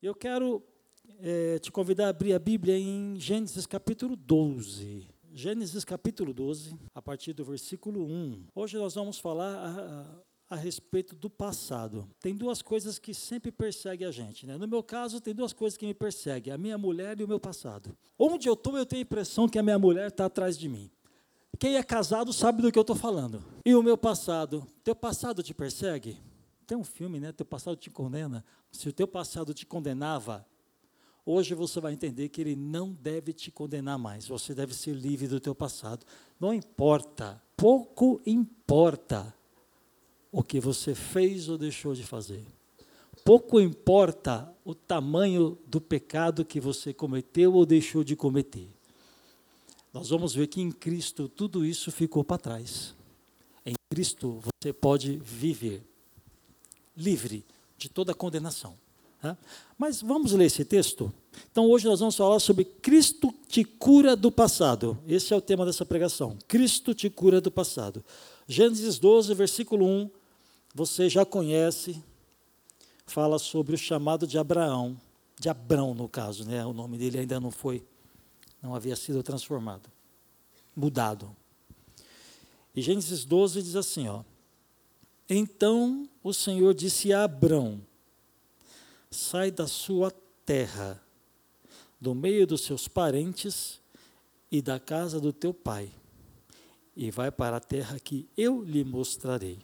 Eu quero é, te convidar a abrir a Bíblia em Gênesis capítulo 12. Gênesis capítulo 12, a partir do versículo 1. Hoje nós vamos falar a, a, a, respeito do passado. Tem duas coisas que sempre perseguem a gente. Né? No meu caso, tem duas coisas que me perseguem: a minha mulher e o meu passado. Onde eu estou, eu tenho a impressão que a minha mulher está atrás de mim. Quem é casado sabe do que eu estou falando. E o meu passado? Teu passado te persegue? Tem um filme, né? Teu passado te condena. Se o teu passado te condenava, Hoje você vai entender que ele não deve te condenar mais. Você deve ser livre do teu passado. Não importa, pouco importa o que você fez ou deixou de fazer. Pouco importa o tamanho do pecado que você cometeu ou deixou de cometer. Nós vamos ver que em Cristo tudo isso ficou para trás. Em Cristo você pode viver livre de toda condenação. Tá? Mas vamos ler esse texto? Então, hoje nós vamos falar sobre Cristo te cura do passado. Esse é o tema dessa pregação. Cristo te cura do passado. Gênesis 12, versículo 1, você já conhece, fala sobre o chamado de Abraão, de Abrão, no caso, né? o nome dele ainda não foi, não havia sido transformado, mudado. E Gênesis 12 diz assim: ó, Então o Senhor disse a Abrão: sai da sua terra, do meio dos seus parentes e da casa do teu pai, e vai para a terra que eu lhe mostrarei.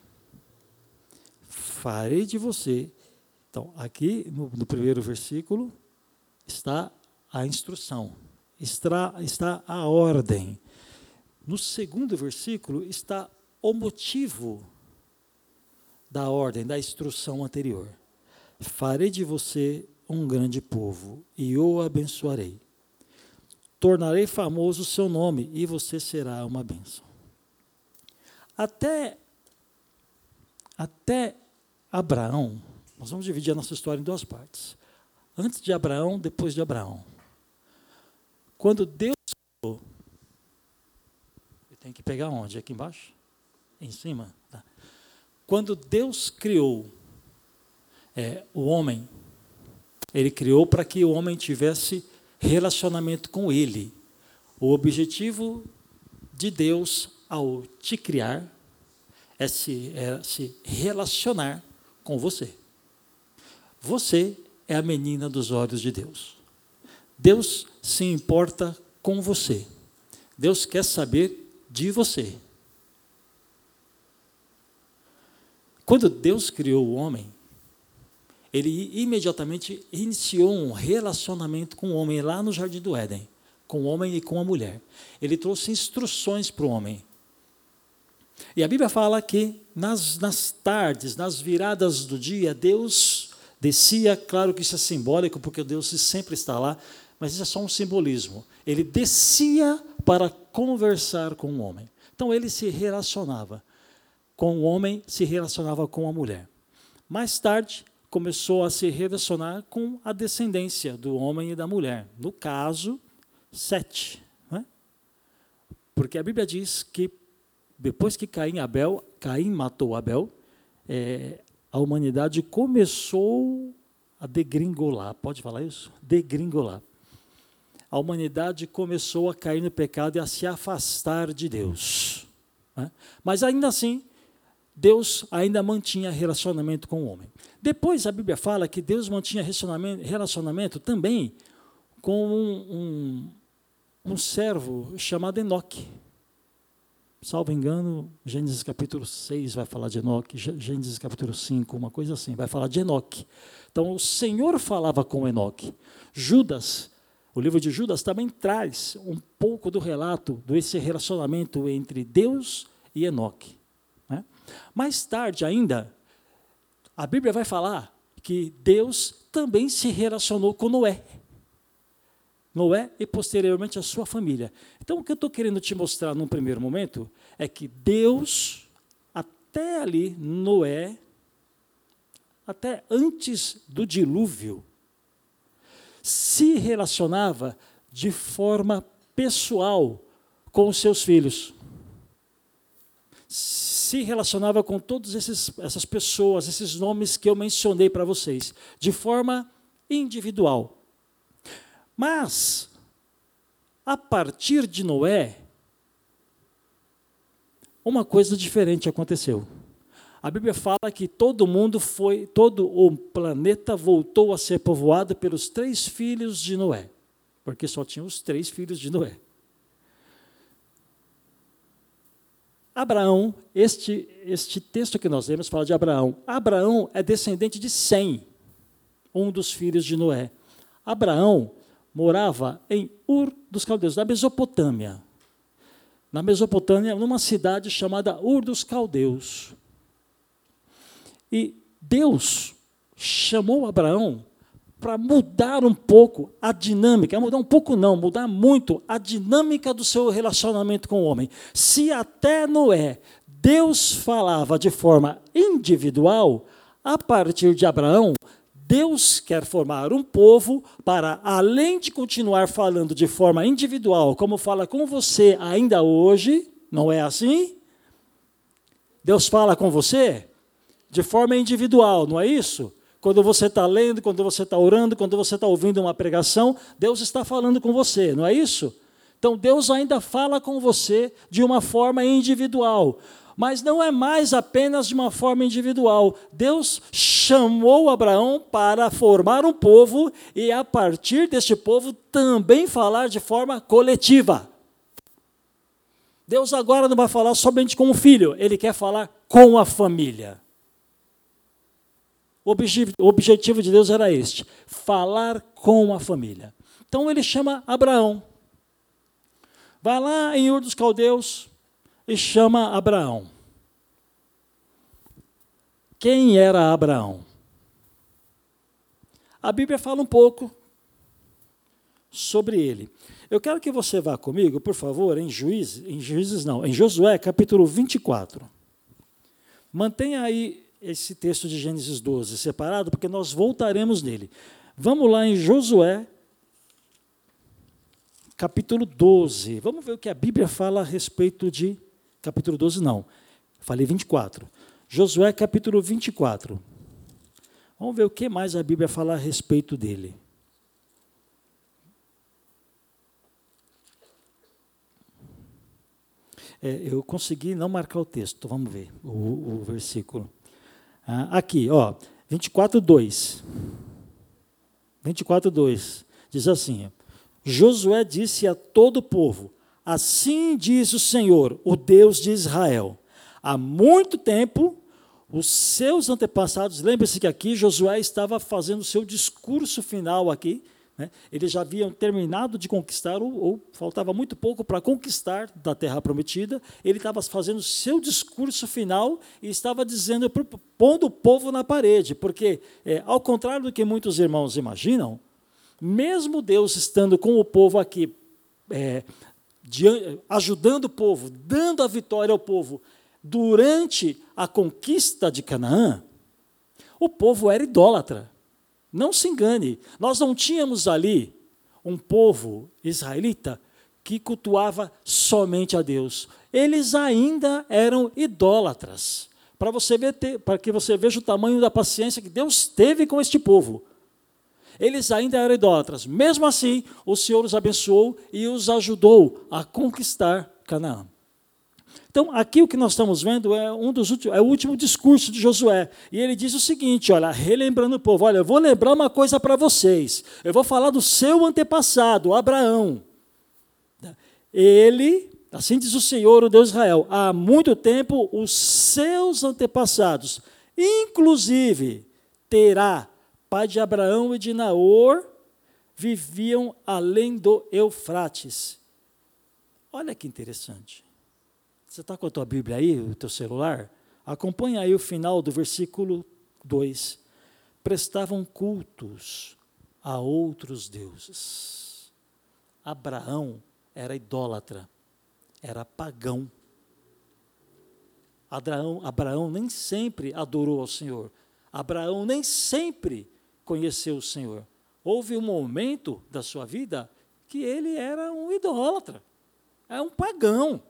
Farei de você. Então, aqui no, no primeiro versículo está a instrução, está, está a ordem. No segundo versículo está o motivo da ordem, da instrução anterior. Farei de você um grande povo e o abençoarei. Tornarei famoso o seu nome e você será uma bênção. Até, até Abraão, nós vamos dividir a nossa história em duas partes. Antes de Abraão, depois de Abraão. Quando Deus criou, tem que pegar onde? Aqui embaixo? Em cima? Tá. Quando Deus criou é, o homem, ele criou para que o homem tivesse relacionamento com ele. O objetivo de Deus ao te criar é se, é se relacionar com você. Você é a menina dos olhos de Deus. Deus se importa com você. Deus quer saber de você. Quando Deus criou o homem, ele imediatamente iniciou um relacionamento com o homem lá no Jardim do Éden, com o homem e com a mulher. Ele trouxe instruções para o homem. E a Bíblia fala que nas, nas tardes, nas viradas do dia, Deus descia, claro que isso é simbólico, porque Deus sempre está lá, mas isso é só um simbolismo. Ele descia para conversar com o homem. Então ele se relacionava com o homem, se relacionava com a mulher. Mais tarde, começou a se relacionar com a descendência do homem e da mulher. No caso, Sete. Né? Porque a Bíblia diz que depois que Caim, Abel, Caim matou Abel, é, a humanidade começou a degringolar. Pode falar isso? Degringolar. A humanidade começou a cair no pecado e a se afastar de Deus. Né? Mas ainda assim, Deus ainda mantinha relacionamento com o homem. Depois a Bíblia fala que Deus mantinha relacionamento, também com um, um, um servo chamado Enoque. Salvo engano, Gênesis capítulo 6 vai falar de Enoque, Gênesis capítulo 5, uma coisa assim, vai falar de Enoque. Então o Senhor falava com Enoque. Judas, o livro de Judas também traz um pouco do relato desse relacionamento entre Deus e Enoque. Mais tarde ainda, a Bíblia vai falar que Deus também se relacionou com Noé. Noé e posteriormente a sua família. Então, o que eu estou querendo te mostrar num primeiro momento é que Deus, até ali, Noé, até antes do dilúvio, se relacionava de forma pessoal com os seus filhos. Se relacionava com todas essas pessoas, esses nomes que eu mencionei para vocês, de forma individual. Mas, a partir de Noé, uma coisa diferente aconteceu. A Bíblia fala que todo mundo foi, todo o planeta voltou a ser povoado pelos três filhos de Noé, porque só tinha os três filhos de Noé. Abraão, este, este texto que nós lemos fala de Abraão. Abraão é descendente de Sem, um dos filhos de Noé. Abraão morava em Ur dos Caldeus, na Mesopotâmia. Na Mesopotâmia, numa cidade chamada Ur dos Caldeus. E Deus chamou Abraão para mudar um pouco a dinâmica, mudar um pouco não, mudar muito a dinâmica do seu relacionamento com o homem. Se até Noé Deus falava de forma individual, a partir de Abraão, Deus quer formar um povo para, além de continuar falando de forma individual, como fala com você ainda hoje, não é assim? Deus fala com você de forma individual, não é isso? Quando você está lendo, quando você está orando, quando você está ouvindo uma pregação, Deus está falando com você, não é isso? Então Deus ainda fala com você de uma forma individual. Mas não é mais apenas de uma forma individual. Deus chamou Abraão para formar um povo e, a partir deste povo, também falar de forma coletiva. Deus agora não vai falar somente com o filho, ele quer falar com a família. O objetivo, de Deus era este: falar com a família. Então ele chama Abraão. Vai lá em Ur dos Caldeus, e chama Abraão. Quem era Abraão? A Bíblia fala um pouco sobre ele. Eu quero que você vá comigo, por favor, em Juízes, em Juízes não, em Josué, capítulo 24. Mantenha aí esse texto de Gênesis 12 separado, porque nós voltaremos nele. Vamos lá em Josué, capítulo 12. Vamos ver o que a Bíblia fala a respeito de capítulo 12, não. Falei 24. Josué, capítulo 24. Vamos ver o que mais a Bíblia fala a respeito dele. É, eu consegui não marcar o texto, vamos ver o, o versículo. Ah, aqui, ó, 24, 2. 24, 2. Diz assim: Josué disse a todo o povo: Assim diz o Senhor, o Deus de Israel: Há muito tempo, os seus antepassados, lembre-se que aqui Josué estava fazendo o seu discurso final aqui, né? Eles já haviam terminado de conquistar, ou, ou faltava muito pouco para conquistar da terra prometida. Ele estava fazendo seu discurso final e estava dizendo, pondo o povo na parede, porque, é, ao contrário do que muitos irmãos imaginam, mesmo Deus estando com o povo aqui, é, de, ajudando o povo, dando a vitória ao povo, durante a conquista de Canaã, o povo era idólatra. Não se engane, nós não tínhamos ali um povo israelita que cultuava somente a Deus. Eles ainda eram idólatras. Para você ver, para que você veja o tamanho da paciência que Deus teve com este povo. Eles ainda eram idólatras. Mesmo assim, o Senhor os abençoou e os ajudou a conquistar Canaã. Então, aqui o que nós estamos vendo é um dos últimos, é o último discurso de Josué. E ele diz o seguinte: olha, relembrando o povo, olha, eu vou lembrar uma coisa para vocês. Eu vou falar do seu antepassado, Abraão. Ele, assim diz o Senhor, o Deus de Israel, há muito tempo os seus antepassados, inclusive Terá, pai de Abraão e de Naor, viviam além do Eufrates. Olha que interessante. Você está com a tua Bíblia aí, o teu celular? Acompanha aí o final do versículo 2. prestavam cultos a outros deuses. Abraão era idólatra, era pagão. Abraão, Abraão nem sempre adorou ao Senhor. Abraão nem sempre conheceu o Senhor. Houve um momento da sua vida que ele era um idólatra, é um pagão.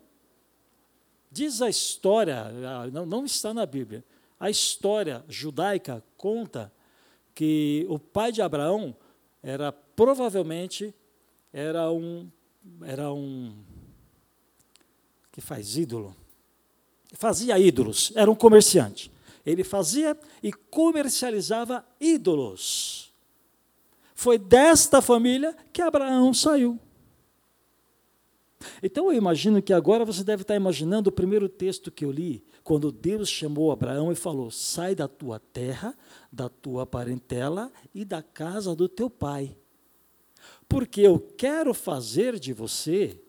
Diz a história, ah, não, não está na Bíblia, a história judaica conta que o pai de Abraão era provavelmente era um era um que faz ídolo. Fazia ídolos, era um comerciante. Ele fazia e comercializava ídolos. Foi desta família que Abraão saiu. Então eu imagino que agora você deve estar imaginando o primeiro texto que eu li, quando Deus chamou Abraão e falou: Sai da tua terra, da tua parentela e da casa do teu pai. Porque eu quero fazer de você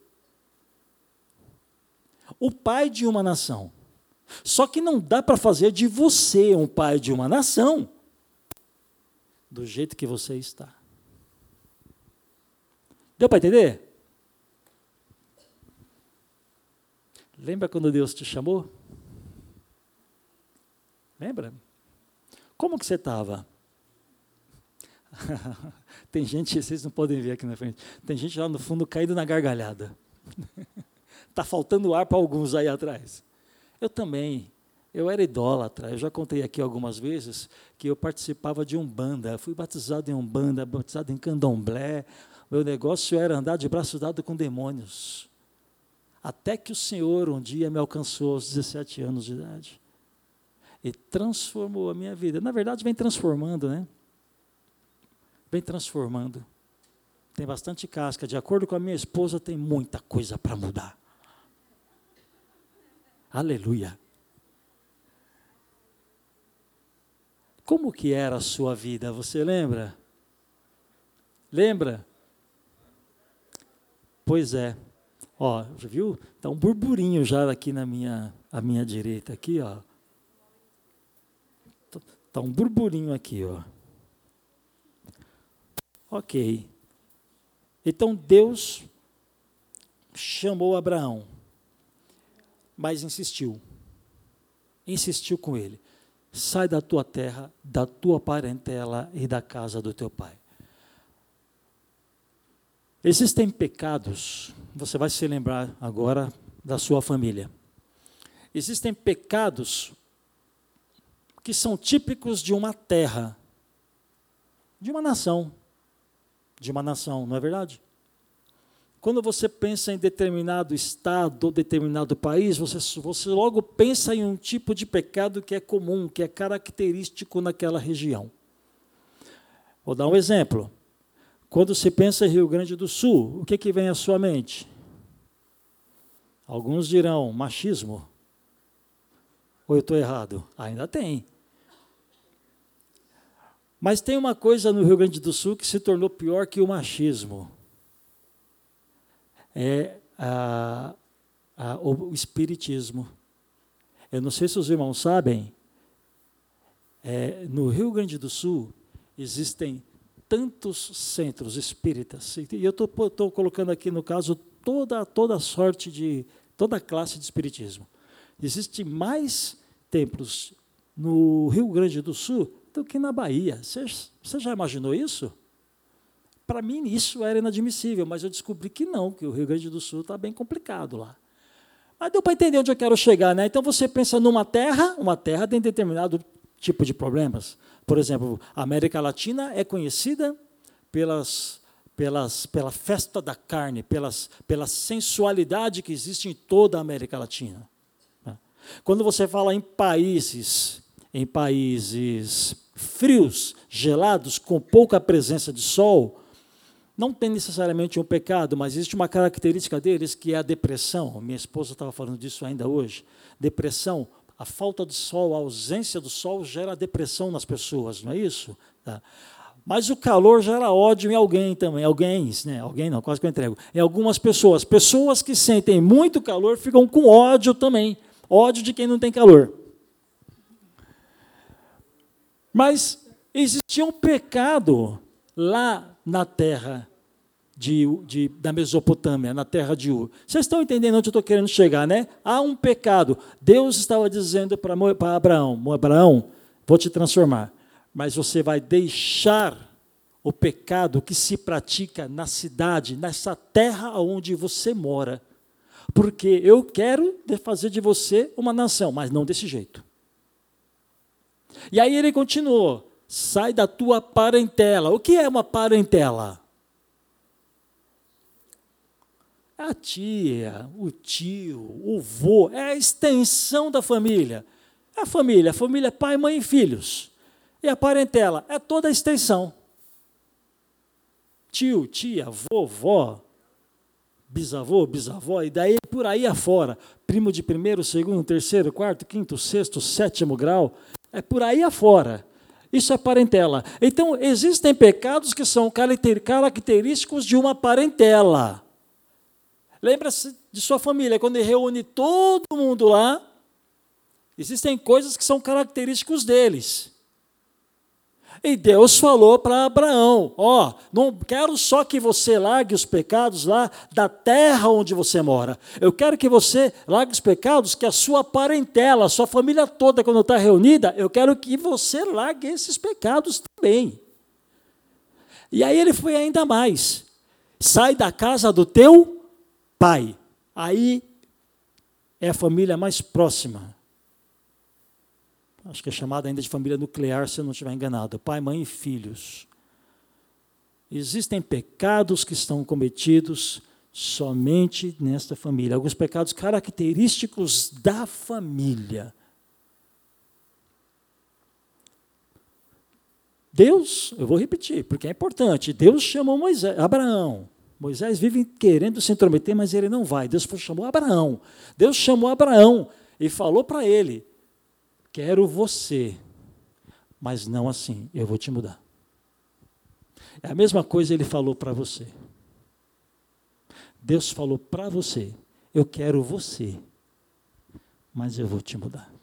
o pai de uma nação. Só que não dá para fazer de você um pai de uma nação do jeito que você está. Deu para entender? Lembra quando Deus te chamou? Lembra? Como que você estava? Tem gente, vocês não podem ver aqui na frente, tem gente lá no fundo caído na gargalhada. Está faltando ar para alguns aí atrás. Eu também. Eu era idólatra. Eu já contei aqui algumas vezes que eu participava de um banda. Eu fui batizado em um banda, batizado em candomblé. Meu negócio era andar de braço dado com demônios. Até que o Senhor um dia me alcançou aos 17 anos de idade. E transformou a minha vida. Na verdade, vem transformando, né? Vem transformando. Tem bastante casca. De acordo com a minha esposa, tem muita coisa para mudar. Aleluia. Como que era a sua vida? Você lembra? Lembra? Pois é. Ó, viu? Tá um burburinho já aqui na minha, à minha direita aqui, ó. Tá, tá um burburinho aqui, ó. Ok. Então Deus chamou Abraão, mas insistiu. Insistiu com ele: sai da tua terra, da tua parentela e da casa do teu pai. Existem pecados, você vai se lembrar agora da sua família. Existem pecados que são típicos de uma terra, de uma nação, de uma nação, não é verdade? Quando você pensa em determinado estado ou determinado país, você, você logo pensa em um tipo de pecado que é comum, que é característico naquela região. Vou dar um exemplo. Quando se pensa em Rio Grande do Sul, o que, que vem à sua mente? Alguns dirão machismo. Ou eu estou errado? Ainda tem. Mas tem uma coisa no Rio Grande do Sul que se tornou pior que o machismo. É a, a, o espiritismo. Eu não sei se os irmãos sabem, é, no Rio Grande do Sul existem tantos centros espíritas, e eu estou colocando aqui no caso toda, toda sorte de, toda classe de espiritismo. Existem mais templos no Rio Grande do Sul do que na Bahia. Você, você já imaginou isso? Para mim, isso era inadmissível, mas eu descobri que não, que o Rio Grande do Sul está bem complicado lá. Mas deu para entender onde eu quero chegar, né? Então você pensa numa terra, uma terra tem determinado tipo de problemas. Por exemplo, a América Latina é conhecida pelas, pelas, pela festa da carne, pelas, pela sensualidade que existe em toda a América Latina. Quando você fala em países, em países frios, gelados, com pouca presença de sol, não tem necessariamente um pecado, mas existe uma característica deles que é a depressão. Minha esposa estava falando disso ainda hoje. Depressão a falta de sol, a ausência do sol gera depressão nas pessoas, não é isso? Tá. Mas o calor gera ódio em alguém também, alguém, né? Alguém não, quase que eu entrego. Em algumas pessoas, pessoas que sentem muito calor ficam com ódio também, ódio de quem não tem calor. Mas existia um pecado lá na terra de, de, da Mesopotâmia, na terra de Ur. Vocês estão entendendo onde eu estou querendo chegar, né? Há um pecado. Deus estava dizendo para Abraão: Abraão, vou te transformar, mas você vai deixar o pecado que se pratica na cidade, nessa terra onde você mora. Porque eu quero fazer de você uma nação, mas não desse jeito. E aí ele continuou: sai da tua parentela. O que é uma parentela? A tia, o tio, o vô, é a extensão da família. É a família, a família é pai, mãe e filhos. E a parentela é toda a extensão. Tio, tia, vovó, bisavô, bisavó, e daí por aí afora. Primo de primeiro, segundo, terceiro, quarto, quinto, sexto, sétimo grau. É por aí afora. Isso é parentela. Então, existem pecados que são característicos de uma parentela. Lembra-se de sua família, quando ele reúne todo mundo lá, existem coisas que são característicos deles. E Deus falou para Abraão: Ó, oh, não quero só que você largue os pecados lá da terra onde você mora. Eu quero que você largue os pecados que a sua parentela, a sua família toda, quando está reunida, eu quero que você largue esses pecados também. E aí ele foi ainda mais: sai da casa do teu pai. Aí é a família mais próxima. Acho que é chamada ainda de família nuclear, se eu não estiver enganado. Pai, mãe e filhos. Existem pecados que estão cometidos somente nesta família. Alguns pecados característicos da família. Deus, eu vou repetir, porque é importante. Deus chamou Moisés, Abraão. Moisés vive querendo se intrometer, mas ele não vai. Deus chamou Abraão. Deus chamou Abraão e falou para ele: Quero você, mas não assim, eu vou te mudar. É a mesma coisa ele falou para você. Deus falou para você: Eu quero você, mas eu vou te mudar.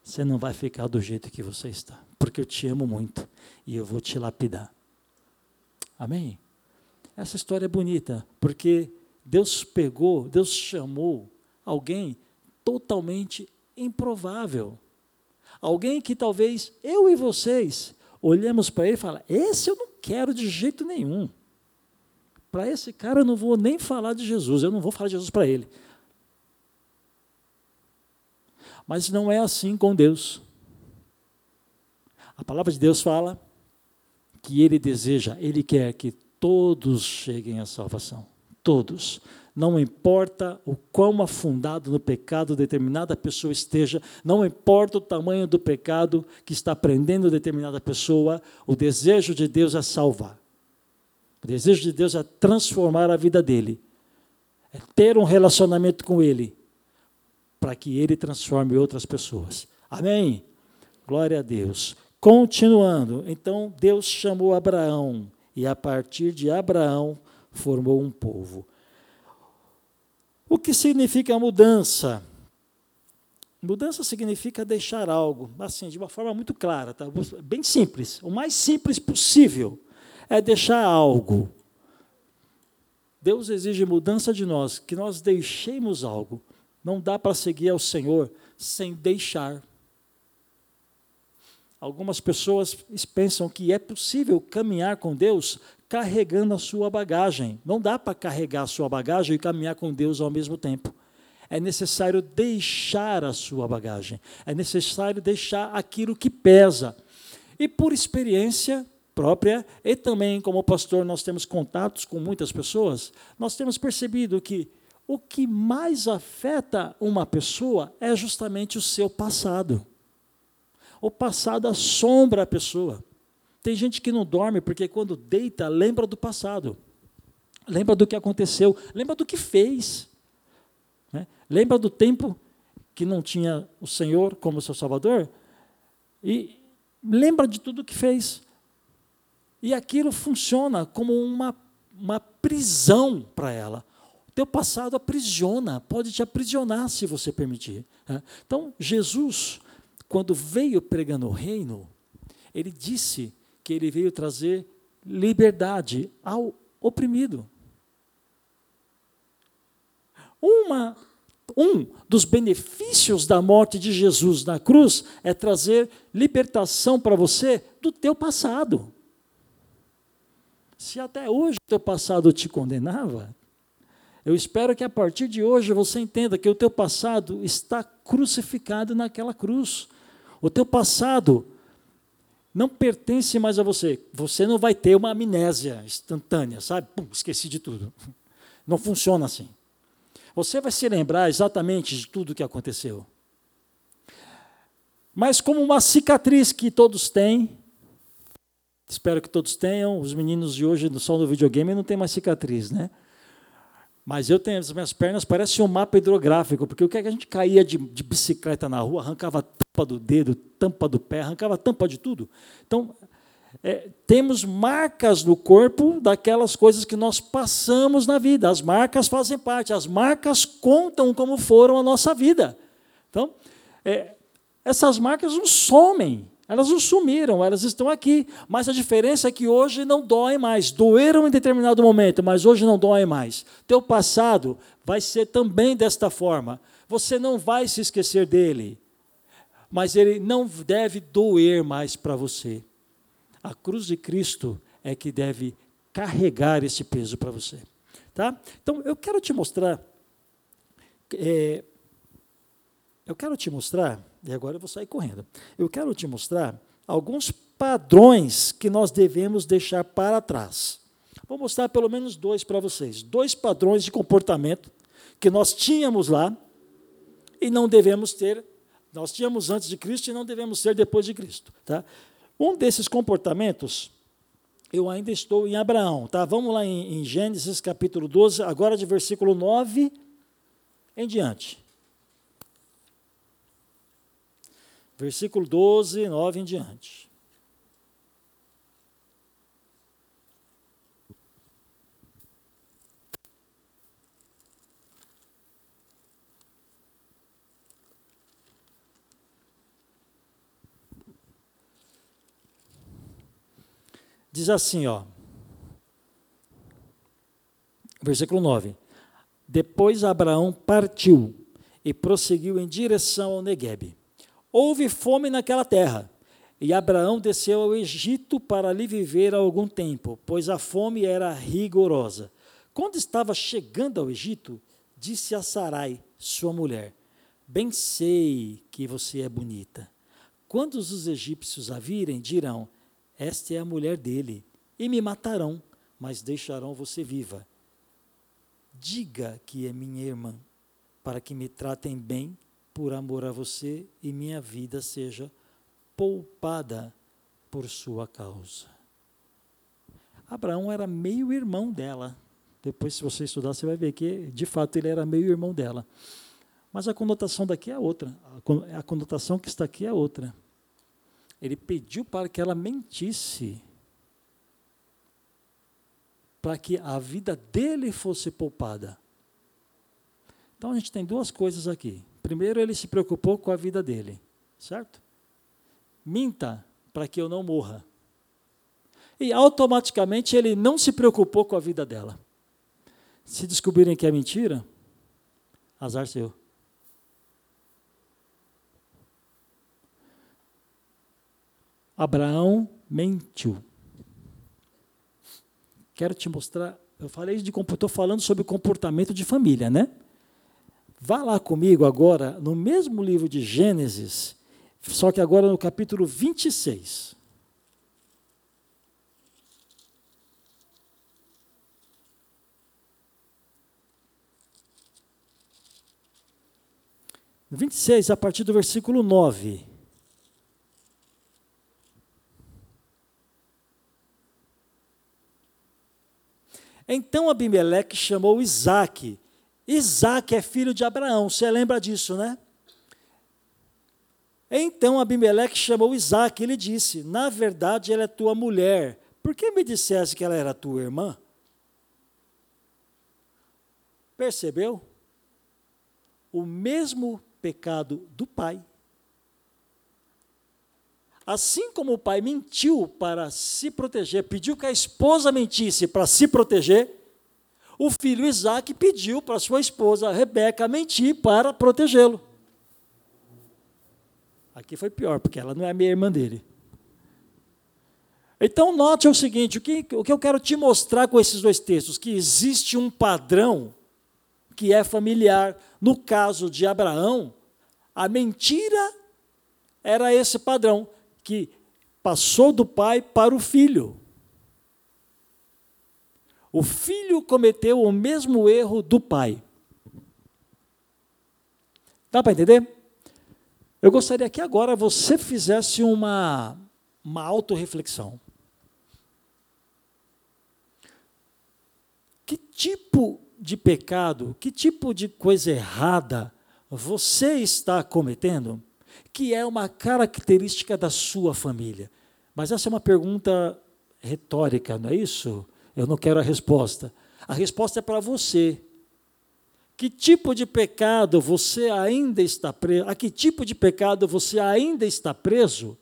Você não vai ficar do jeito que você está, porque eu te amo muito e eu vou te lapidar. Amém? Essa história é bonita, porque Deus pegou, Deus chamou alguém totalmente improvável. Alguém que talvez eu e vocês olhemos para ele e falamos: esse eu não quero de jeito nenhum. Para esse cara eu não vou nem falar de Jesus, eu não vou falar de Jesus para ele. Mas não é assim com Deus. A palavra de Deus fala que ele deseja, ele quer que todos cheguem à salvação. Todos. Não importa o quão afundado no pecado determinada pessoa esteja, não importa o tamanho do pecado que está prendendo determinada pessoa, o desejo de Deus é salvar. O desejo de Deus é transformar a vida dele, é ter um relacionamento com ele, para que ele transforme outras pessoas. Amém? Glória a Deus. Continuando, então Deus chamou Abraão e a partir de Abraão formou um povo. O que significa mudança? Mudança significa deixar algo, assim, de uma forma muito clara, tá? bem simples, o mais simples possível é deixar algo. Deus exige mudança de nós, que nós deixemos algo. Não dá para seguir ao Senhor sem deixar. Algumas pessoas pensam que é possível caminhar com Deus carregando a sua bagagem. Não dá para carregar a sua bagagem e caminhar com Deus ao mesmo tempo. É necessário deixar a sua bagagem. É necessário deixar aquilo que pesa. E por experiência própria, e também como pastor nós temos contatos com muitas pessoas, nós temos percebido que o que mais afeta uma pessoa é justamente o seu passado. O passado assombra a pessoa. Tem gente que não dorme porque quando deita lembra do passado, lembra do que aconteceu, lembra do que fez, né? lembra do tempo que não tinha o Senhor como seu Salvador e lembra de tudo que fez. E aquilo funciona como uma, uma prisão para ela. O teu passado aprisiona, pode te aprisionar se você permitir. Né? Então, Jesus quando veio pregando o reino, ele disse que ele veio trazer liberdade ao oprimido. Uma, um dos benefícios da morte de Jesus na cruz é trazer libertação para você do teu passado. Se até hoje o teu passado te condenava, eu espero que a partir de hoje você entenda que o teu passado está crucificado naquela cruz. O teu passado não pertence mais a você. Você não vai ter uma amnésia instantânea, sabe? Pum, esqueci de tudo. Não funciona assim. Você vai se lembrar exatamente de tudo o que aconteceu. Mas como uma cicatriz que todos têm, espero que todos tenham, os meninos de hoje só no videogame não tem mais cicatriz, né? Mas eu tenho, as minhas pernas parecem um mapa hidrográfico, porque o que, é que a gente caía de, de bicicleta na rua, arrancava tampa do dedo, tampa do pé, arrancava tampa de tudo. Então, é, temos marcas no corpo daquelas coisas que nós passamos na vida. As marcas fazem parte, as marcas contam como foram a nossa vida. Então, é, essas marcas não somem, elas não sumiram, elas estão aqui. Mas a diferença é que hoje não dói mais. Doeram em determinado momento, mas hoje não dói mais. Teu passado vai ser também desta forma. Você não vai se esquecer dele, mas ele não deve doer mais para você. A cruz de Cristo é que deve carregar esse peso para você. Tá? Então, eu quero te mostrar. É, eu quero te mostrar, e agora eu vou sair correndo. Eu quero te mostrar alguns padrões que nós devemos deixar para trás. Vou mostrar pelo menos dois para vocês. Dois padrões de comportamento que nós tínhamos lá e não devemos ter. Nós tínhamos antes de Cristo e não devemos ter depois de Cristo. Tá? Um desses comportamentos, eu ainda estou em Abraão, tá? Vamos lá em, em Gênesis capítulo 12, agora de versículo 9 em diante. Versículo 12, 9 em diante. Diz assim, ó. Versículo 9. Depois Abraão partiu e prosseguiu em direção ao Negueb. Houve fome naquela terra, e Abraão desceu ao Egito para ali viver algum tempo, pois a fome era rigorosa. Quando estava chegando ao Egito, disse a Sarai, sua mulher: Bem sei que você é bonita. Quando os egípcios a virem, dirão: esta é a mulher dele, e me matarão, mas deixarão você viva. Diga que é minha irmã, para que me tratem bem por amor a você e minha vida seja poupada por sua causa. Abraão era meio irmão dela. Depois, se você estudar, você vai ver que, de fato, ele era meio irmão dela. Mas a conotação daqui é outra. A conotação que está aqui é outra ele pediu para que ela mentisse, para que a vida dele fosse poupada. Então a gente tem duas coisas aqui. Primeiro, ele se preocupou com a vida dele, certo? Minta para que eu não morra. E automaticamente ele não se preocupou com a vida dela. Se descobrirem que é mentira, azar seu. Abraão mentiu. Quero te mostrar, eu falei de estou falando sobre comportamento de família, né? Vá lá comigo agora no mesmo livro de Gênesis, só que agora no capítulo 26. Vinte e seis, a partir do versículo 9. Então Abimeleque chamou Isaac. Isaac é filho de Abraão, você lembra disso, né? Então Abimeleque chamou Isaac e lhe disse: Na verdade, ela é tua mulher. Por que me dissesse que ela era tua irmã? Percebeu? O mesmo pecado do pai. Assim como o pai mentiu para se proteger, pediu que a esposa mentisse para se proteger, o filho Isaac pediu para sua esposa Rebeca mentir para protegê-lo. Aqui foi pior, porque ela não é minha irmã dele. Então, note o seguinte: o que, o que eu quero te mostrar com esses dois textos? Que existe um padrão que é familiar. No caso de Abraão, a mentira era esse padrão que passou do pai para o filho. O filho cometeu o mesmo erro do pai. Dá para entender? Eu gostaria que agora você fizesse uma, uma autorreflexão. Que tipo de pecado, que tipo de coisa errada você está cometendo? que é uma característica da sua família? Mas essa é uma pergunta retórica, não é isso? Eu não quero a resposta. A resposta é para você. Que tipo de pecado você ainda está preso? A que tipo de pecado você ainda está preso?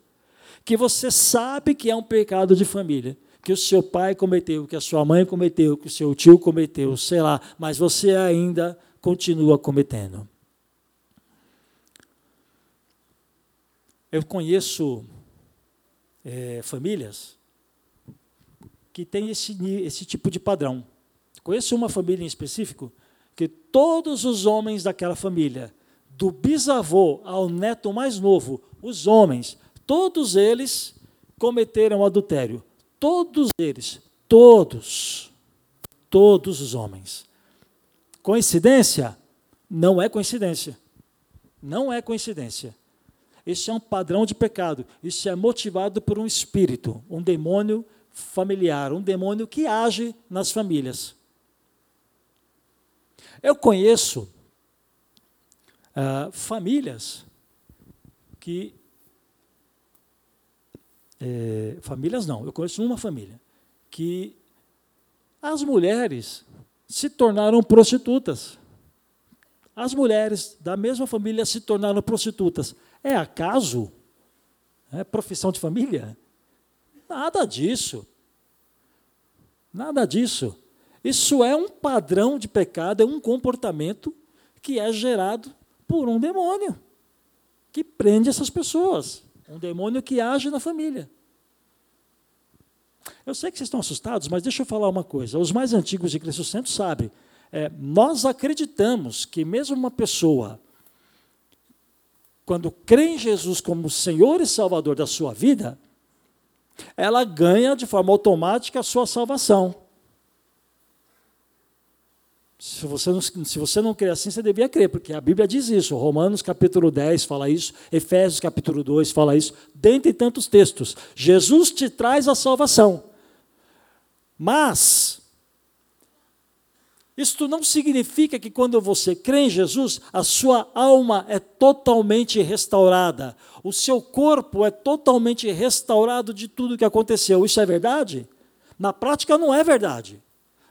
Que você sabe que é um pecado de família, que o seu pai cometeu, que a sua mãe cometeu, que o seu tio cometeu, sei lá, mas você ainda continua cometendo. Eu conheço é, famílias que têm esse, esse tipo de padrão. Conheço uma família em específico que todos os homens daquela família, do bisavô ao neto mais novo, os homens, todos eles cometeram adultério. Todos eles, todos, todos os homens. Coincidência? Não é coincidência. Não é coincidência. Isso é um padrão de pecado. Isso é motivado por um espírito, um demônio familiar, um demônio que age nas famílias. Eu conheço ah, famílias que. É, famílias não, eu conheço uma família que as mulheres se tornaram prostitutas. As mulheres da mesma família se tornaram prostitutas. É acaso? É profissão de família? Nada disso. Nada disso. Isso é um padrão de pecado, é um comportamento que é gerado por um demônio que prende essas pessoas. Um demônio que age na família. Eu sei que vocês estão assustados, mas deixa eu falar uma coisa. Os mais antigos de Cristo Santo sabem. É, nós acreditamos que mesmo uma pessoa quando crê em Jesus como Senhor e Salvador da sua vida, ela ganha de forma automática a sua salvação. Se você, não, se você não crê assim, você devia crer, porque a Bíblia diz isso. Romanos capítulo 10 fala isso, Efésios capítulo 2 fala isso, dentre tantos textos. Jesus te traz a salvação. Mas, isto não significa que quando você crê em Jesus, a sua alma é totalmente restaurada, o seu corpo é totalmente restaurado de tudo que aconteceu. Isso é verdade? Na prática, não é verdade.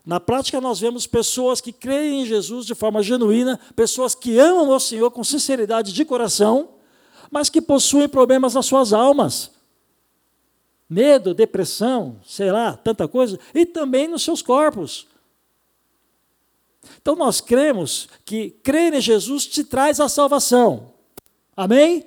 Na prática, nós vemos pessoas que creem em Jesus de forma genuína, pessoas que amam o Senhor com sinceridade de coração, mas que possuem problemas nas suas almas. Medo, depressão, sei lá, tanta coisa, e também nos seus corpos. Então nós cremos que crer em Jesus te traz a salvação. Amém?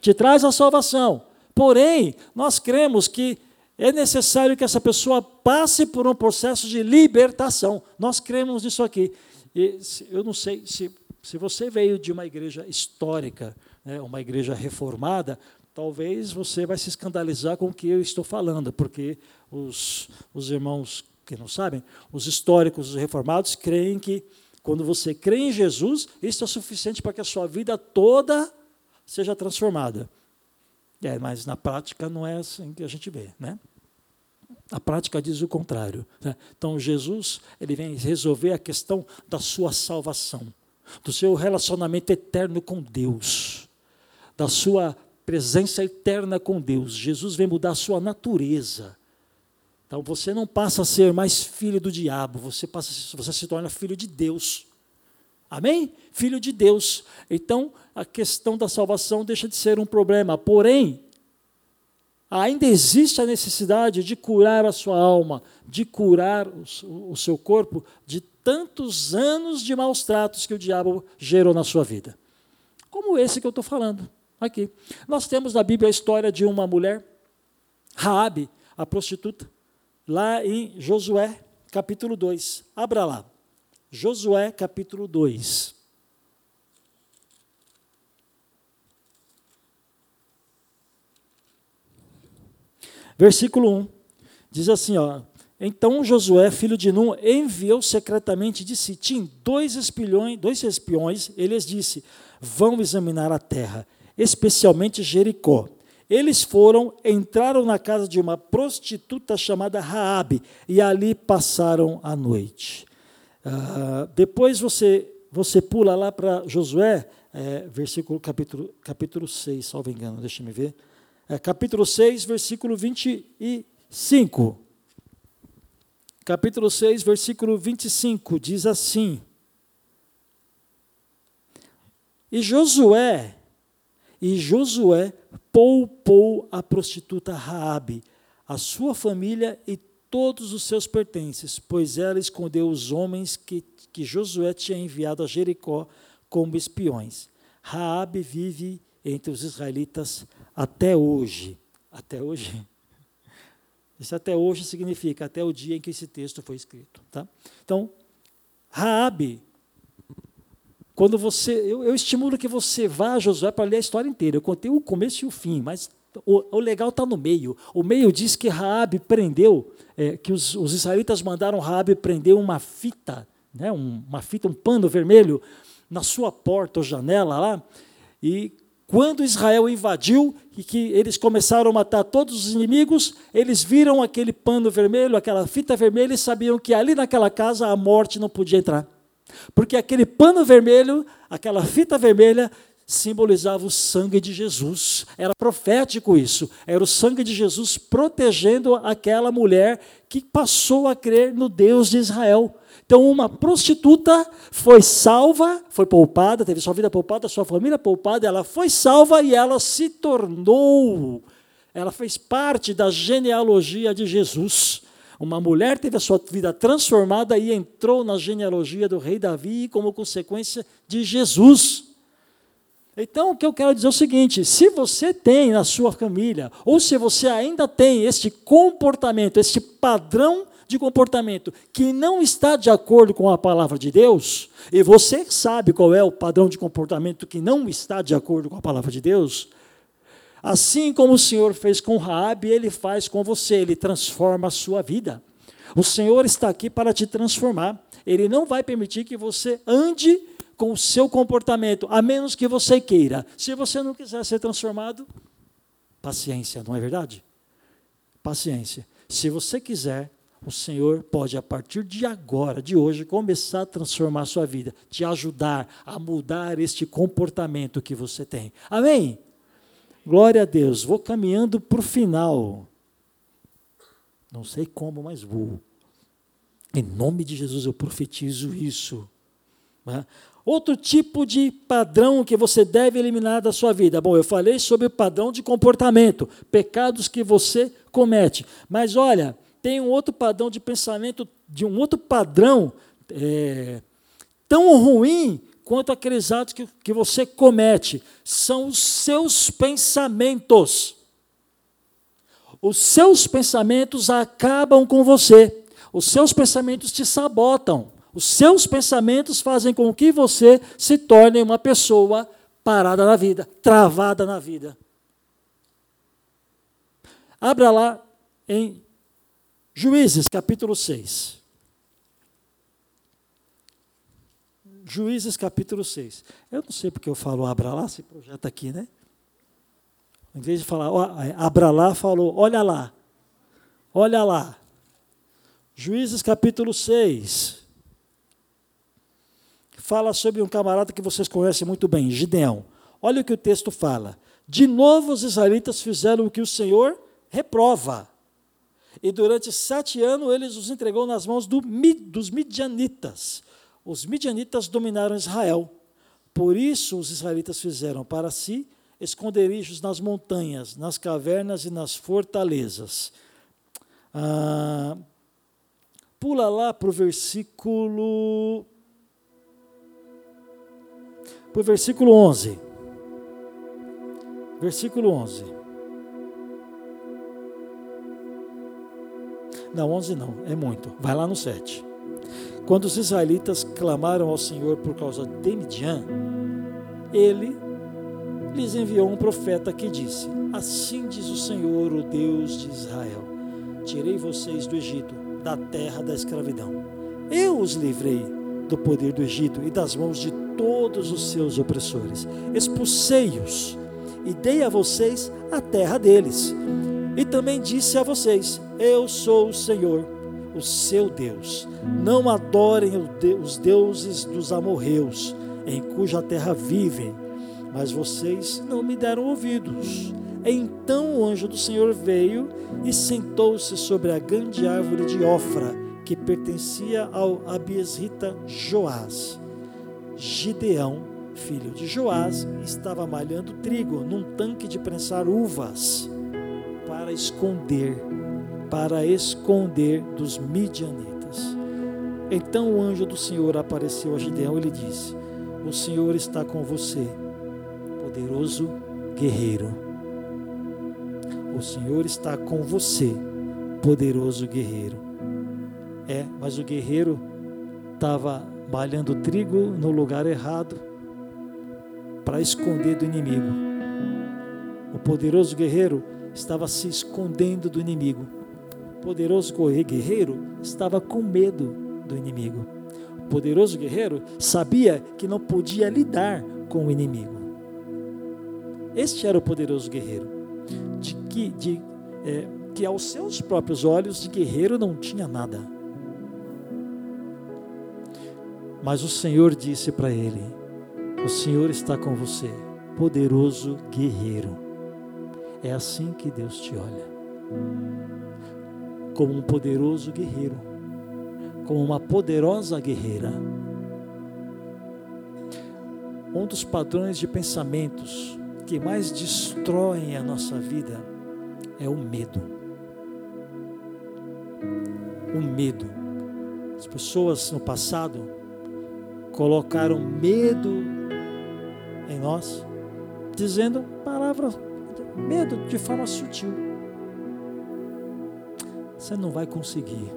Te traz a salvação. Porém, nós cremos que é necessário que essa pessoa passe por um processo de libertação. Nós cremos nisso aqui. E eu não sei se, se você veio de uma igreja histórica, né, uma igreja reformada, talvez você vai se escandalizar com o que eu estou falando, porque os, os irmãos que não sabem, os históricos, os reformados, creem que quando você crê em Jesus, isso é suficiente para que a sua vida toda seja transformada. É, mas na prática não é assim que a gente vê, né? A prática diz o contrário. Né? Então Jesus ele vem resolver a questão da sua salvação, do seu relacionamento eterno com Deus, da sua presença eterna com Deus. Jesus vem mudar a sua natureza. Então você não passa a ser mais filho do diabo, você passa, você se torna filho de Deus. Amém? Filho de Deus. Então a questão da salvação deixa de ser um problema. Porém, ainda existe a necessidade de curar a sua alma, de curar o, o seu corpo de tantos anos de maus tratos que o diabo gerou na sua vida. Como esse que eu estou falando aqui. Nós temos na Bíblia a história de uma mulher, Raabe, a prostituta, lá em Josué, capítulo 2. Abra lá. Josué, capítulo 2. Versículo 1. Diz assim, ó: Então Josué, filho de Nun, enviou secretamente de Sitim dois espiões, dois espiões, ele lhes disse: Vão examinar a terra, especialmente Jericó. Eles foram, entraram na casa de uma prostituta chamada Raabe e ali passaram a noite. Uh, depois você você pula lá para Josué, é, versículo capítulo capítulo 6, salvo engano, deixa me ver. É, capítulo 6, versículo 25. Capítulo 6, versículo 25 diz assim: E Josué e Josué poupou a prostituta Raabe, a sua família e todos os seus pertences, pois ela escondeu os homens que, que Josué tinha enviado a Jericó como espiões. Raabe vive entre os israelitas até hoje. Até hoje. Isso até hoje significa até o dia em que esse texto foi escrito. Tá? Então, Raabe quando você, eu, eu estimulo que você vá Josué para ler a história inteira. Eu contei o começo e o fim, mas o, o legal está no meio. O meio diz que Raabe prendeu, é, que os, os, israelitas mandaram Raabe prender uma fita, né, um, uma fita, um pano vermelho na sua porta ou janela lá. E quando Israel invadiu e que eles começaram a matar todos os inimigos, eles viram aquele pano vermelho, aquela fita vermelha e sabiam que ali naquela casa a morte não podia entrar. Porque aquele pano vermelho, aquela fita vermelha, simbolizava o sangue de Jesus. Era profético isso. Era o sangue de Jesus protegendo aquela mulher que passou a crer no Deus de Israel. Então, uma prostituta foi salva, foi poupada, teve sua vida poupada, sua família poupada, ela foi salva e ela se tornou, ela fez parte da genealogia de Jesus. Uma mulher teve a sua vida transformada e entrou na genealogia do rei Davi como consequência de Jesus. Então, o que eu quero dizer é o seguinte: se você tem na sua família, ou se você ainda tem este comportamento, este padrão de comportamento que não está de acordo com a palavra de Deus, e você sabe qual é o padrão de comportamento que não está de acordo com a palavra de Deus, Assim como o Senhor fez com Raabe, ele faz com você, ele transforma a sua vida. O Senhor está aqui para te transformar. Ele não vai permitir que você ande com o seu comportamento, a menos que você queira. Se você não quiser ser transformado, paciência, não é verdade? Paciência. Se você quiser, o Senhor pode, a partir de agora, de hoje, começar a transformar a sua vida, te ajudar a mudar este comportamento que você tem. Amém? Glória a Deus, vou caminhando para o final. Não sei como, mas vou. Em nome de Jesus eu profetizo isso. Né? Outro tipo de padrão que você deve eliminar da sua vida. Bom, eu falei sobre o padrão de comportamento, pecados que você comete. Mas olha, tem um outro padrão de pensamento, de um outro padrão é, tão ruim quanto aqueles atos que, que você comete, são os seus pensamentos. Os seus pensamentos acabam com você. Os seus pensamentos te sabotam. Os seus pensamentos fazem com que você se torne uma pessoa parada na vida, travada na vida. Abra lá em Juízes, capítulo 6. Juízes capítulo 6. Eu não sei porque eu falo abra lá, esse projeto aqui, né? Em vez de falar é, abra lá, falou olha lá. Olha lá. Juízes capítulo 6. Fala sobre um camarada que vocês conhecem muito bem, Gideão. Olha o que o texto fala. De novo os israelitas fizeram o que o Senhor reprova. E durante sete anos eles os entregou nas mãos do, dos midianitas os midianitas dominaram Israel. Por isso os israelitas fizeram para si esconderijos nas montanhas, nas cavernas e nas fortalezas. Ah, pula lá para o versículo. Para o versículo 11. Versículo 11. Não, 11 não, é muito. Vai lá no 7. Quando os israelitas clamaram ao Senhor por causa de Midian, ele lhes enviou um profeta que disse: Assim diz o Senhor, o Deus de Israel: Tirei vocês do Egito, da terra da escravidão. Eu os livrei do poder do Egito e das mãos de todos os seus opressores. Expulsei-os e dei a vocês a terra deles. E também disse a vocês: Eu sou o Senhor, o seu Deus. Não adorem os deuses dos amorreus, em cuja terra vivem, mas vocês não me deram ouvidos. Então o anjo do Senhor veio e sentou-se sobre a grande árvore de Ofra, que pertencia ao Abiesrita Joás. Gideão filho de Joás, estava malhando trigo num tanque de prensar uvas para esconder, para esconder dos midianitas. Então o anjo do Senhor apareceu a Gideão e lhe disse: O Senhor está com você, poderoso guerreiro. O Senhor está com você, poderoso guerreiro. É, mas o guerreiro estava malhando trigo no lugar errado para esconder do inimigo. O poderoso guerreiro estava se escondendo do inimigo. Poderoso guerreiro estava com medo do inimigo. O poderoso guerreiro sabia que não podia lidar com o inimigo. Este era o poderoso guerreiro, de que, de, é, que aos seus próprios olhos de guerreiro não tinha nada. Mas o Senhor disse para ele: o Senhor está com você, poderoso guerreiro. É assim que Deus te olha. Como um poderoso guerreiro, como uma poderosa guerreira. Um dos padrões de pensamentos que mais destroem a nossa vida é o medo. O medo. As pessoas no passado colocaram medo em nós, dizendo palavras, medo de forma sutil. Você não vai conseguir.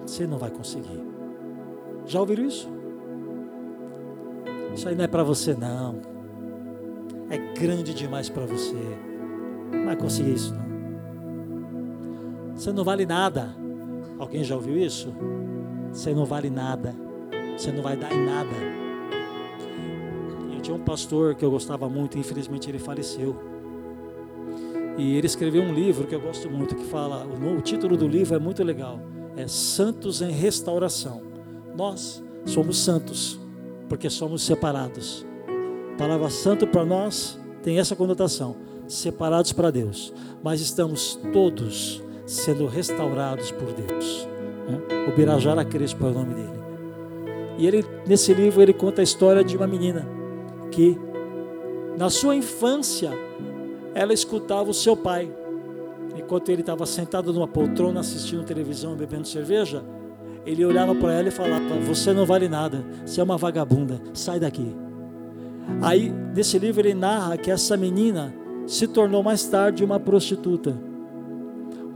Você não vai conseguir. Já ouviram isso? Isso aí não é para você, não. É grande demais para você. Não vai conseguir isso, não. Você não vale nada. Alguém já ouviu isso? Você não vale nada. Você não vai dar em nada. Tinha um pastor que eu gostava muito, infelizmente ele faleceu. E ele escreveu um livro que eu gosto muito, que fala, o, título do livro é muito legal, é Santos em Restauração. Nós somos santos, porque somos separados. A palavra santo para nós tem essa conotação, separados para Deus, mas estamos todos sendo restaurados por Deus. Né? O Birajara Crespo é o nome dele. E ele, nesse livro, ele conta a história de uma menina que na sua infância ela escutava o seu pai. Enquanto ele estava sentado numa poltrona assistindo televisão, bebendo cerveja, ele olhava para ela e falava: Você não vale nada, você é uma vagabunda, sai daqui. Aí, nesse livro, ele narra que essa menina se tornou mais tarde uma prostituta,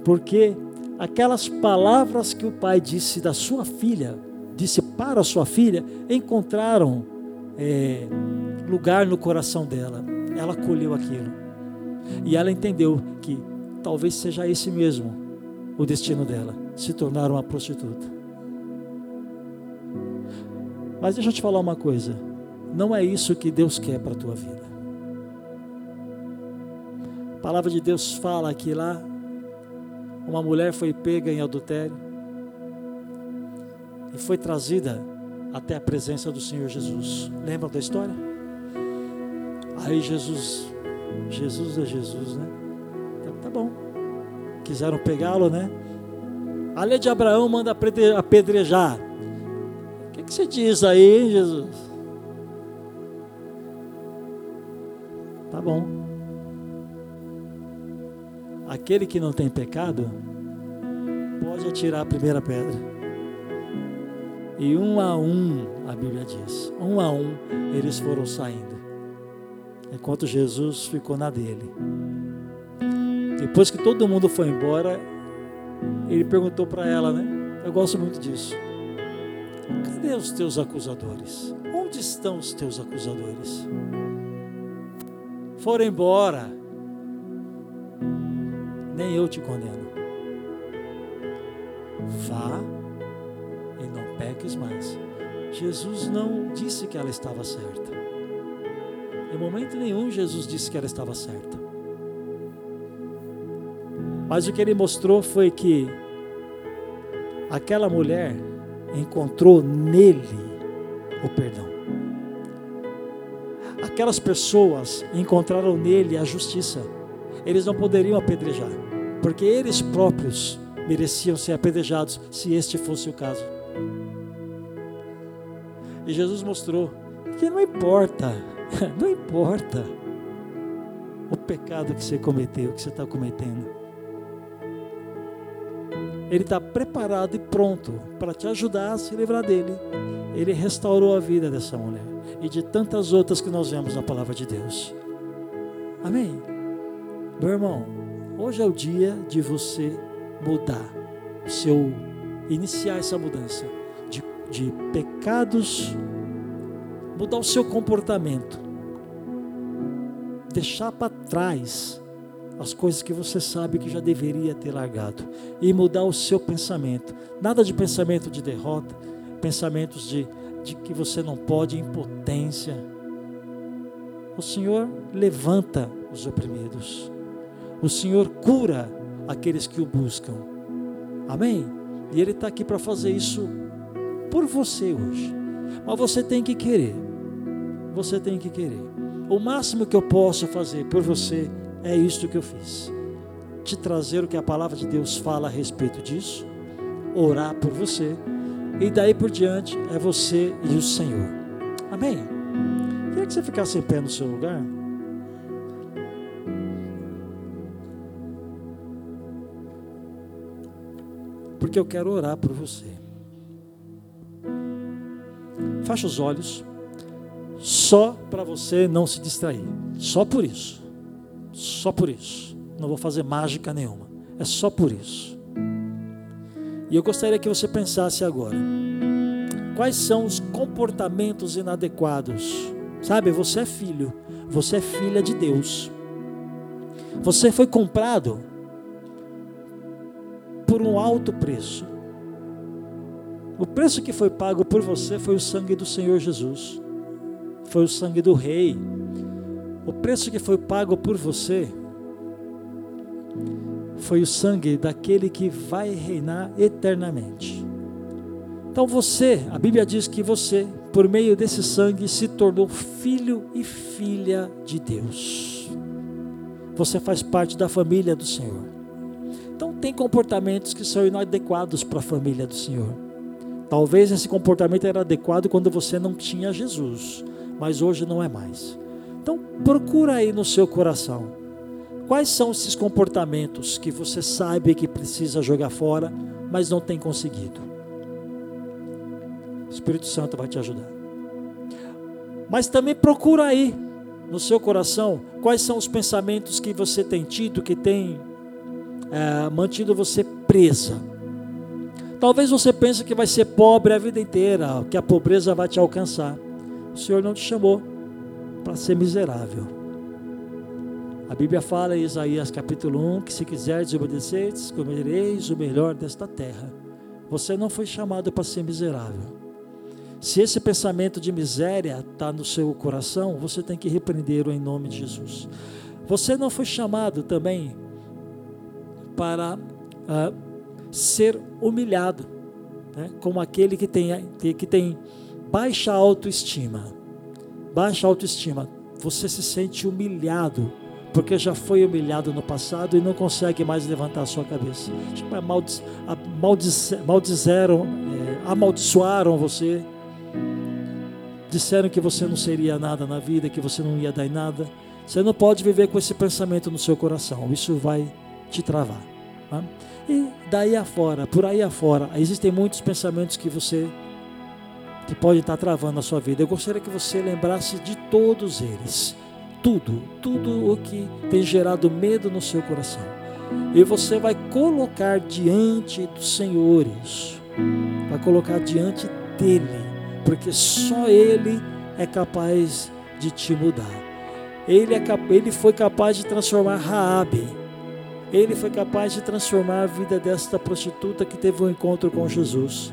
porque aquelas palavras que o pai disse da sua filha, disse para a sua filha, encontraram é, lugar no coração dela. Ela colheu aquilo. E ela entendeu que talvez seja esse mesmo o destino dela se tornar uma prostituta. Mas deixa eu te falar uma coisa: não é isso que Deus quer para a tua vida. A palavra de Deus fala que lá uma mulher foi pega em adultério e foi trazida até a presença do Senhor Jesus. Lembra da história? Aí Jesus, Jesus é Jesus, né? Tá, tá bom. Quiseram pegá-lo, né? A lei de Abraão manda apedrejar. O que, que você diz aí, hein, Jesus? Tá bom. Aquele que não tem pecado, pode atirar a primeira pedra. E um a um, a Bíblia diz, um a um, eles foram saindo. Enquanto Jesus ficou na dele. Depois que todo mundo foi embora, ele perguntou para ela, né? Eu gosto muito disso. Cadê os teus acusadores? Onde estão os teus acusadores? Foram embora. Nem eu te condeno. Vá e não peques mais. Jesus não disse que ela estava certa. Momento nenhum Jesus disse que ela estava certa. Mas o que ele mostrou foi que aquela mulher encontrou nele o perdão. Aquelas pessoas encontraram nele a justiça. Eles não poderiam apedrejar, porque eles próprios mereciam ser apedrejados se este fosse o caso. E Jesus mostrou que não importa, não importa o pecado que você cometeu, que você está cometendo. Ele está preparado e pronto para te ajudar a se livrar dele. Ele restaurou a vida dessa mulher e de tantas outras que nós vemos na palavra de Deus. Amém? Meu irmão, hoje é o dia de você mudar, seu iniciar essa mudança de, de pecados, mudar o seu comportamento, deixar para trás as coisas que você sabe que já deveria ter largado e mudar o seu pensamento. Nada de pensamento de derrota, pensamentos de, de que você não pode, impotência. O Senhor levanta os oprimidos. O Senhor cura aqueles que o buscam. Amém? E Ele está aqui para fazer isso por você hoje. Mas você tem que querer. Você tem que querer. O máximo que eu posso fazer por você é isto que eu fiz. Te trazer o que a palavra de Deus fala a respeito disso, orar por você, e daí por diante é você e o Senhor. Amém? Queria que você ficasse em pé no seu lugar. Porque eu quero orar por você. Feche os olhos, só para você não se distrair. Só por isso. Só por isso. Não vou fazer mágica nenhuma. É só por isso. E eu gostaria que você pensasse agora: quais são os comportamentos inadequados? Sabe, você é filho, você é filha de Deus. Você foi comprado por um alto preço. O preço que foi pago por você foi o sangue do Senhor Jesus, foi o sangue do Rei, o preço que foi pago por você foi o sangue daquele que vai reinar eternamente. Então você, a Bíblia diz que você, por meio desse sangue, se tornou filho e filha de Deus. Você faz parte da família do Senhor. Então tem comportamentos que são inadequados para a família do Senhor. Talvez esse comportamento era adequado quando você não tinha Jesus, mas hoje não é mais. Então, procura aí no seu coração. Quais são esses comportamentos que você sabe que precisa jogar fora, mas não tem conseguido? O Espírito Santo vai te ajudar. Mas também procura aí no seu coração quais são os pensamentos que você tem tido, que tem é, mantido você presa. Talvez você pense que vai ser pobre a vida inteira, que a pobreza vai te alcançar. O Senhor não te chamou para ser miserável. A Bíblia fala em Isaías capítulo 1 que se quiseres obedecer, comereis o melhor desta terra. Você não foi chamado para ser miserável. Se esse pensamento de miséria está no seu coração, você tem que repreendê-lo em nome de Jesus. Você não foi chamado também para uh, ser humilhado, né? como aquele que tem, que tem baixa autoestima baixa autoestima, você se sente humilhado, porque já foi humilhado no passado e não consegue mais levantar a sua cabeça. Tipo, amaldiz, maldizeram, é, amaldiçoaram você, disseram que você não seria nada na vida, que você não ia dar em nada, Você não pode viver com esse pensamento no seu coração, isso vai te travar. Tá? E daí afora, por aí afora, existem muitos pensamentos que você que podem estar travando a sua vida. Eu gostaria que você lembrasse de todos eles. Tudo, tudo o que tem gerado medo no seu coração. E você vai colocar diante do Senhor isso. Vai colocar diante dele, porque só ele é capaz de te mudar. Ele, é, ele foi capaz de transformar Raabe. Ele foi capaz de transformar a vida desta prostituta que teve um encontro com Jesus.